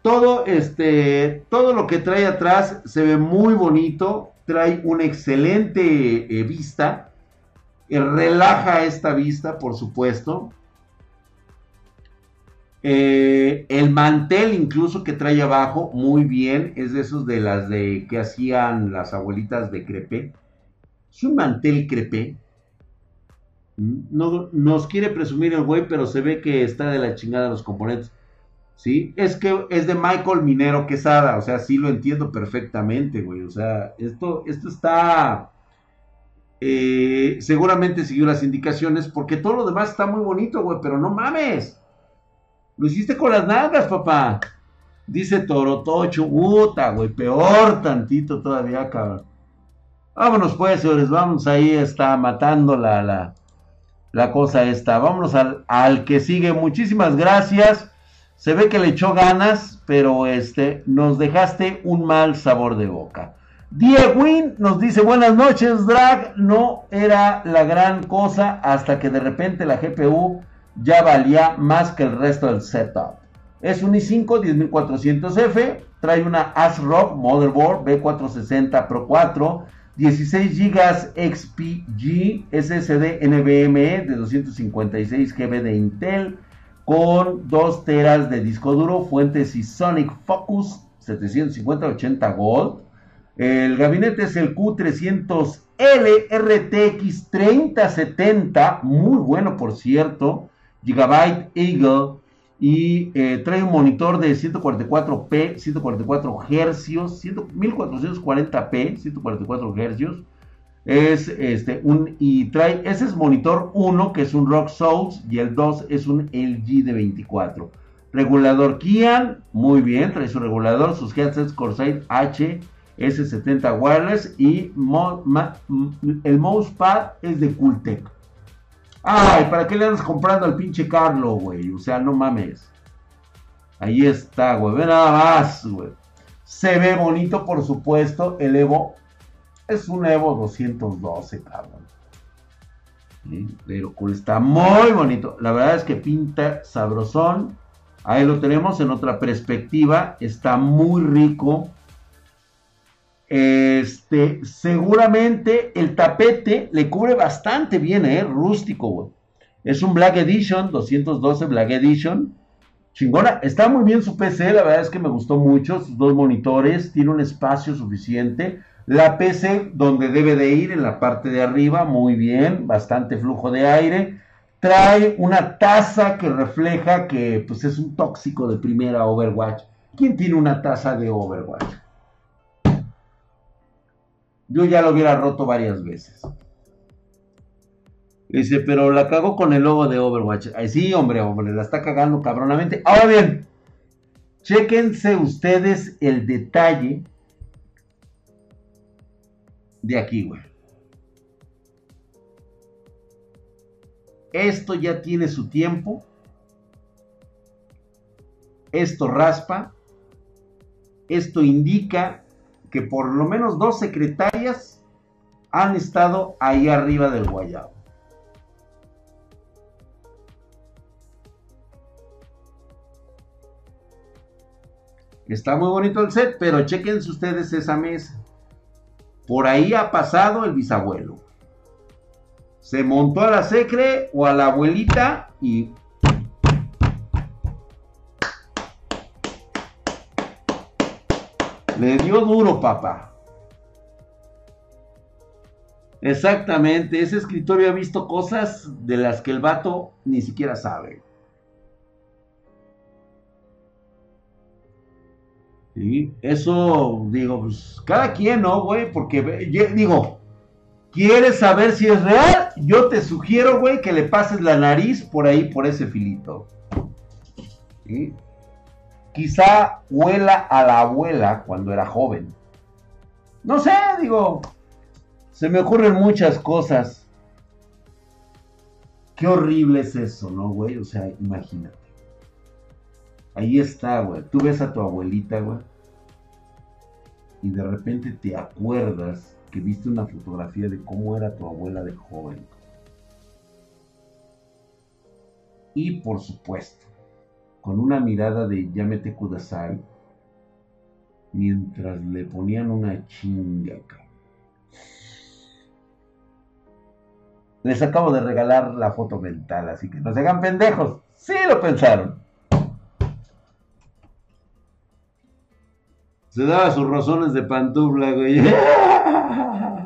Todo, este, todo lo que trae atrás se ve muy bonito, trae una excelente eh, vista, relaja esta vista, por supuesto. Eh, el mantel incluso que trae abajo, muy bien, es de esos de las de que hacían las abuelitas de crepé. Es un mantel crepé, no nos quiere presumir el güey, pero se ve que está de la chingada los componentes. ¿Sí? Es que es de Michael Minero Quesada, o sea, sí lo entiendo perfectamente, güey. O sea, esto, esto está. Eh, seguramente siguió las indicaciones porque todo lo demás está muy bonito, güey, pero no mames. Lo hiciste con las nalgas, papá. Dice Torotocho, puta, güey, peor tantito todavía, cabrón. Vámonos pues, señores, vamos ahí, está matando la, la, la cosa esta. Vámonos al, que sigue. Muchísimas gracias. Se ve que le echó ganas, pero este, nos dejaste un mal sabor de boca. Diego Win nos dice buenas noches, Drag. No era la gran cosa hasta que de repente la GPU ya valía más que el resto del setup. Es un i5 10400F, trae una ASRock Motherboard B460 Pro 4 16 GB XPG SSD NVMe de 256 GB de Intel con 2 teras de disco duro, fuentes Sonic Focus 750-80 Gold. El gabinete es el Q300L RTX 3070, muy bueno por cierto. Gigabyte Eagle y eh, trae un monitor de 144p, 144 Hz, 1440p, 144 Hz. Es este un y trae ese es monitor 1 que es un Rock Souls y el 2 es un LG de 24. Regulador Kian, muy bien, trae su regulador, sus headsets Corsair H S70 wireless y el mousepad es de Cooltech. Ay, ¿para qué le andas comprando al pinche Carlo, güey? O sea, no mames. Ahí está, güey. Ve nada más, güey. Se ve bonito, por supuesto. El Evo es un Evo 212, cabrón. Pero está muy bonito. La verdad es que pinta sabrosón. Ahí lo tenemos en otra perspectiva. Está muy rico. Este, seguramente el tapete le cubre bastante bien, ¿eh? Rústico. Es un Black Edition, 212 Black Edition. Chingona, está muy bien su PC, la verdad es que me gustó mucho. Sus dos monitores, tiene un espacio suficiente. La PC donde debe de ir en la parte de arriba, muy bien, bastante flujo de aire. Trae una taza que refleja que pues es un tóxico de primera Overwatch. ¿Quién tiene una taza de Overwatch? Yo ya lo hubiera roto varias veces. Dice, pero la cago con el logo de Overwatch. Ay, sí, hombre, hombre, la está cagando cabronamente. Ahora bien, chequense ustedes el detalle de aquí, güey. Esto ya tiene su tiempo. Esto raspa. Esto indica que por lo menos dos secretarias han estado ahí arriba del guayabo. Está muy bonito el set, pero chequense ustedes esa mesa. Por ahí ha pasado el bisabuelo. Se montó a la secre o a la abuelita y... Le dio duro, papá. Exactamente, ese escritorio ha visto cosas de las que el vato ni siquiera sabe. Eso, digo, pues cada quien, ¿no, güey? Porque, digo, ¿quieres saber si es real? Yo te sugiero, güey, que le pases la nariz por ahí, por ese filito. Quizá huela a la abuela cuando era joven. No sé, digo, se me ocurren muchas cosas. Qué horrible es eso, ¿no, güey? O sea, imagínate. Ahí está, güey. Tú ves a tu abuelita, güey. Y de repente te acuerdas que viste una fotografía de cómo era tu abuela de joven. Y por supuesto, con una mirada de Yamete Kudasai, mientras le ponían una chinga, Les acabo de regalar la foto mental, así que no se hagan pendejos. Sí lo pensaron. Se daba sus razones de pantufla, güey.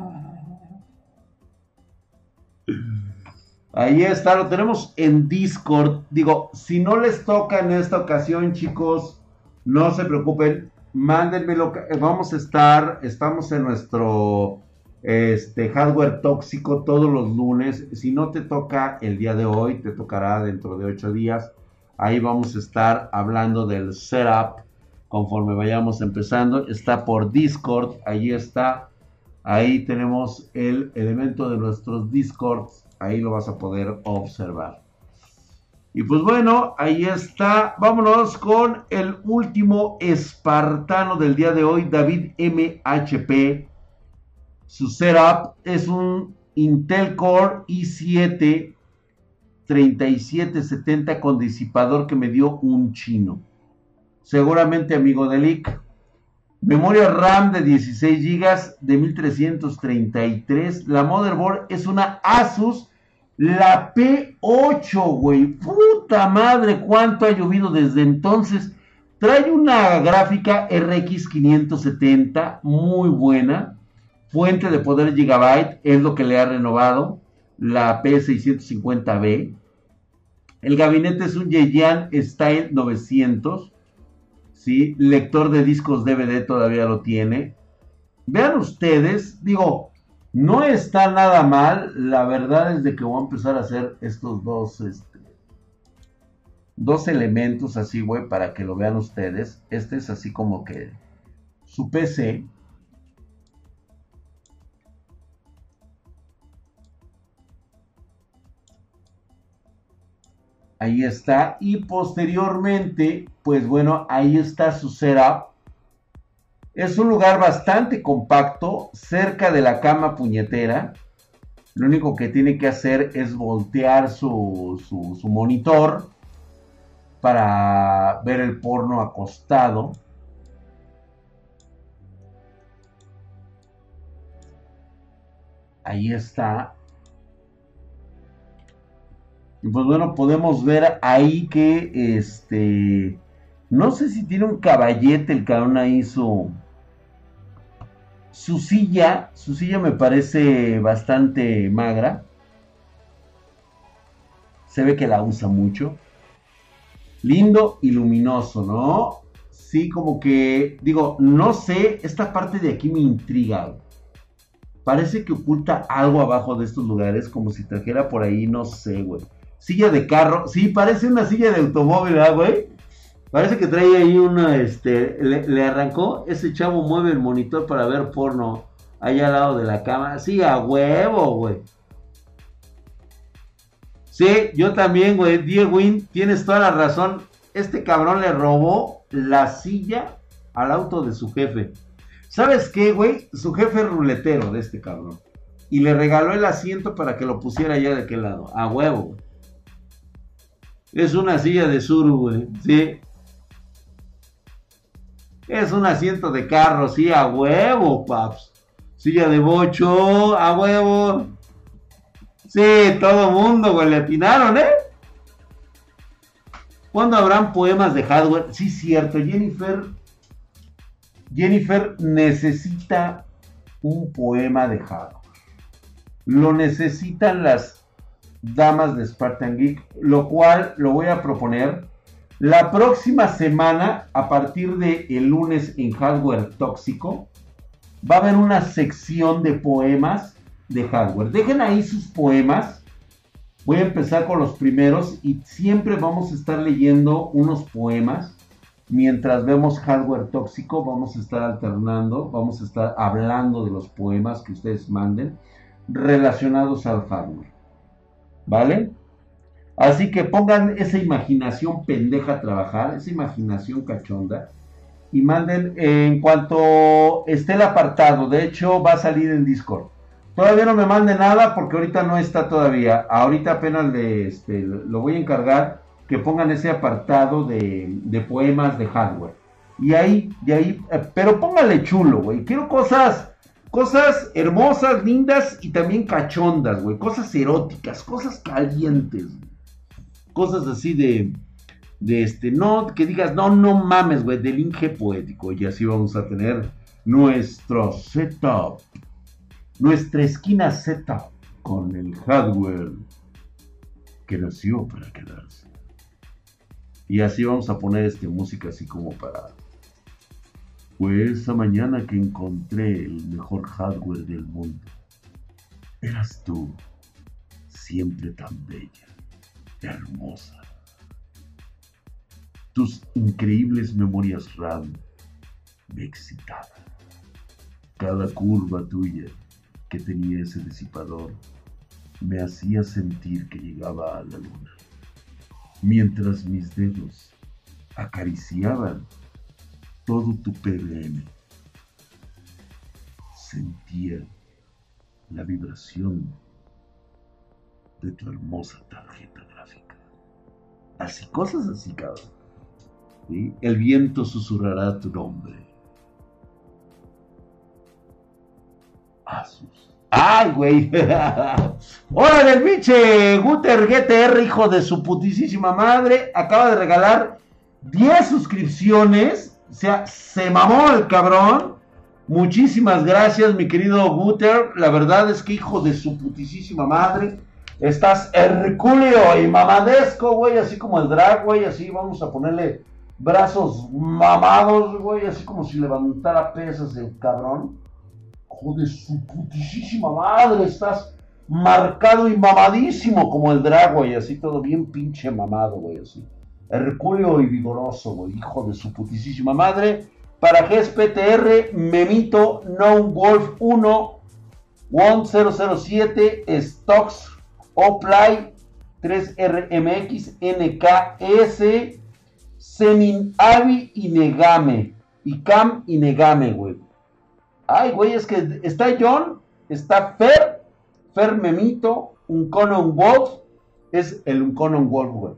Ahí está, lo tenemos en Discord. Digo, si no les toca en esta ocasión, chicos, no se preocupen. Mándenmelo. Vamos a estar, estamos en nuestro este, hardware tóxico todos los lunes. Si no te toca el día de hoy, te tocará dentro de ocho días. Ahí vamos a estar hablando del setup conforme vayamos empezando. Está por Discord, ahí está. Ahí tenemos el elemento de nuestros Discords. Ahí lo vas a poder observar. Y pues bueno, ahí está. Vámonos con el último espartano del día de hoy, David MHP. Su setup es un Intel Core i7 3770 con disipador que me dio un chino seguramente amigo de Lick. Memoria RAM de 16 GB de 1333. La motherboard es una Asus, la P8, güey. Puta madre, cuánto ha llovido desde entonces. Trae una gráfica RX 570 muy buena. Fuente de poder Gigabyte es lo que le ha renovado. La P650B. El gabinete es un Yeyan Style 900 ¿sí? Lector de discos DVD todavía lo tiene. Vean ustedes, digo, no está nada mal. La verdad es de que voy a empezar a hacer estos dos, este, dos elementos así, güey, para que lo vean ustedes. Este es así como que su PC. Ahí está. Y posteriormente, pues bueno, ahí está su setup. Es un lugar bastante compacto, cerca de la cama puñetera. Lo único que tiene que hacer es voltear su, su, monitor para ver el porno acostado. Ahí está. Y pues bueno, podemos ver ahí que este. No sé si tiene un caballete el cabrón ahí su. Su silla, su silla me parece bastante magra. Se ve que la usa mucho. Lindo y luminoso, ¿no? Sí, como que, digo, no sé, esta parte de aquí me intriga. Parece que oculta algo abajo de estos lugares, como si trajera por ahí, no sé, güey. Silla de carro, sí, parece una silla de automóvil, ¿ah, güey? Parece que trae ahí una, este, le, arrancó, ese chavo mueve el monitor para ver porno allá al lado de la cama. Sí, a huevo, güey. Sí, yo también, güey. Diego Win, tienes toda la razón. Este cabrón le robó la silla al auto de su jefe. ¿Sabes qué, güey? Su jefe es ruletero de este cabrón. Y le regaló el asiento para que lo pusiera allá de aquel lado. A huevo, güey. Es una silla de sur, güey. Sí. Es un asiento de carro, sí, a huevo, paps. Silla de bocho, a huevo. Sí, todo mundo, güey, le atinaron, ¿eh? ¿Cuándo habrán poemas de hardware? Sí, cierto, Jennifer. Jennifer necesita un poema de hardware. Lo necesitan las damas de Spartan Geek, lo cual lo voy a proponer la próxima semana, a partir de el lunes en Hardware Tóxico, va a haber una sección de poemas de hardware. Dejen ahí sus poemas. Voy a empezar con los primeros y siempre vamos a estar leyendo unos poemas. Mientras vemos hardware tóxico, vamos a estar alternando, vamos a estar hablando de los poemas que ustedes manden relacionados al hardware. ¿Vale? Así que pongan esa imaginación pendeja a trabajar, esa imaginación cachonda. Y manden en cuanto esté el apartado. De hecho, va a salir en Discord. Todavía no me manden nada porque ahorita no está todavía. Ahorita apenas le, este, lo voy a encargar que pongan ese apartado de, poemas de hardware. Y ahí, de ahí, eh, pero póngale chulo, güey. Quiero cosas, cosas hermosas, lindas y también cachondas, güey. Cosas eróticas, cosas calientes cosas así de, de este, no, que digas, no, no mames, güey, del Inge poético. Y así vamos a tener nuestro setup, nuestra esquina setup con el hardware que nació para quedarse. Y así vamos a poner este música así como para... Fue esa mañana que encontré el mejor hardware del mundo. Eras tú, siempre tan bella hermosa. Tus increíbles memorias RAM me excitaban. Cada curva tuya que tenía ese disipador me hacía sentir que llegaba a la luna, mientras mis dedos acariciaban todo tu PBM. Sentía la vibración de tu hermosa tarjeta gráfica. Así, cosas así, cabrón. El viento susurrará tu nombre. Asus. ¡Ay, güey! ¡Hola del biche! Guter GTR, hijo de su putísima madre, acaba de regalar 10 suscripciones. O sea, se mamó el cabrón. Muchísimas gracias, mi querido Guter. La verdad es que hijo de su putísima madre. Estás hercúleo y mamadesco, güey, así como el drag, güey, así vamos a ponerle brazos mamados, güey, así como si levantara pesas el cabrón. Joder, su putísima madre, estás marcado y mamadísimo como el drag, güey, así todo bien pinche mamado, güey, así. Hercúleo y vigoroso, güey, hijo de su putísima madre. Para GSPTR, Memito No Wolf 1, 1007, Stocks Oplay 3RMX NKS Semin Avi y Negame y Cam y Negame, güey. Ay, güey, es que está John, está Fer, Fer Memito, un Conon Wolf, es el Unconon Wolf, güey.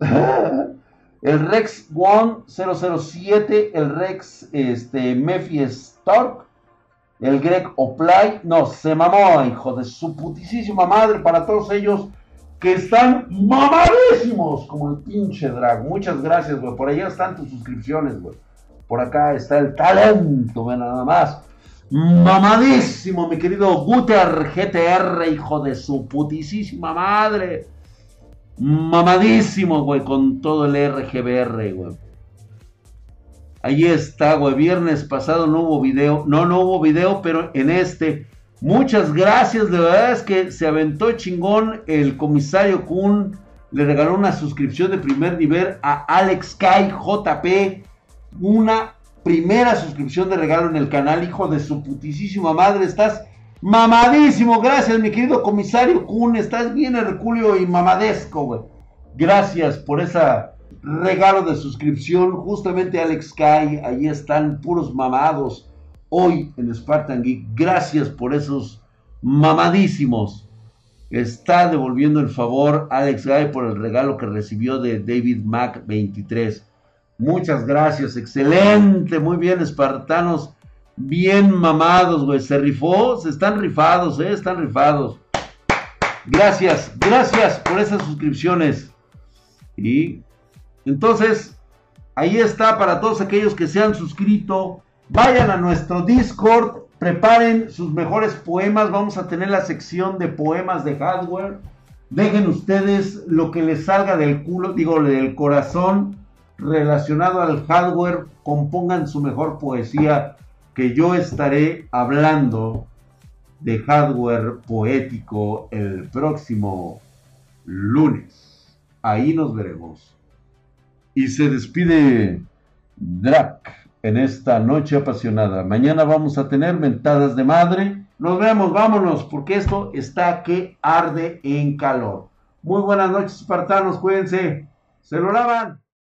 el Rex One 007, el Rex este, Mephi Stark, el Greg Oplay, no, se mamó, hijo de su putísima madre, para todos ellos que están mamadísimos, como el pinche drag. Muchas gracias, güey. Por allá están tus suscripciones, güey. Por acá está el talento, güey, nada más. Mamadísimo, mi querido Guter GTR, hijo de su putísima madre. Mamadísimo, güey, con todo el RGBR, güey. Ahí está, güey. Viernes pasado no hubo video. No, no hubo video, pero en este. Muchas gracias. De verdad es que se aventó chingón el comisario Kun. Le regaló una suscripción de primer nivel a Alex Kai JP. Una primera suscripción de regalo en el canal. Hijo de su putísima madre. Estás Mamadísimo, gracias mi querido comisario Kun, estás bien herculio y mamadesco, güey. Gracias por ese regalo de suscripción, justamente Alex Kai, ahí están puros mamados hoy en Spartan Geek. Gracias por esos mamadísimos. Está devolviendo el favor Alex Kai por el regalo que recibió de David Mac 23. Muchas gracias, excelente, muy bien, espartanos bien mamados, güey. Se rifó, se están rifados, eh, están rifados. Gracias, gracias por esas suscripciones. Y entonces, ahí está para todos aquellos que se han suscrito. Vayan a nuestro Discord, preparen sus mejores poemas. Vamos a tener la sección de poemas de hardware. Dejen ustedes lo que les salga del culo, digo, del corazón relacionado al hardware. Compongan su mejor poesía que yo estaré hablando de hardware poético el próximo lunes. Ahí nos veremos. Y se despide Drac en esta noche apasionada. Mañana vamos a tener mentadas de madre. Nos vemos, vámonos, porque esto está que arde en calor. Muy buenas noches, espartanos, cuídense. Se lo lavan.